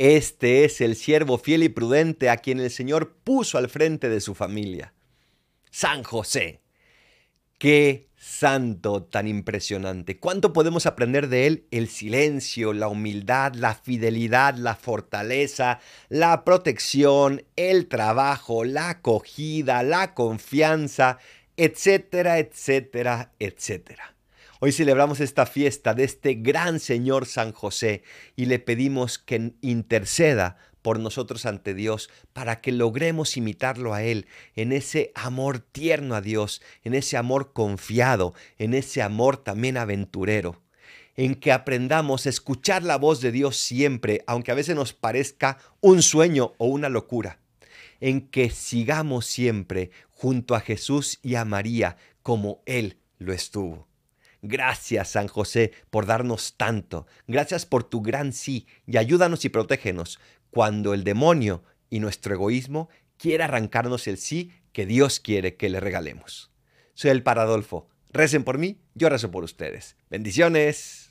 Este es el siervo fiel y prudente a quien el Señor puso al frente de su familia. San José. Qué santo tan impresionante. ¿Cuánto podemos aprender de él? El silencio, la humildad, la fidelidad, la fortaleza, la protección, el trabajo, la acogida, la confianza, etcétera, etcétera, etcétera. Hoy celebramos esta fiesta de este gran Señor San José y le pedimos que interceda por nosotros ante Dios para que logremos imitarlo a Él en ese amor tierno a Dios, en ese amor confiado, en ese amor también aventurero en que aprendamos a escuchar la voz de Dios siempre, aunque a veces nos parezca un sueño o una locura, en que sigamos siempre junto a Jesús y a María como Él lo estuvo. Gracias, San José, por darnos tanto. Gracias por tu gran sí y ayúdanos y protégenos cuando el demonio y nuestro egoísmo quiera arrancarnos el sí que Dios quiere que le regalemos. Soy el Paradolfo. Recen por mí, yo rezo por ustedes. Bendiciones.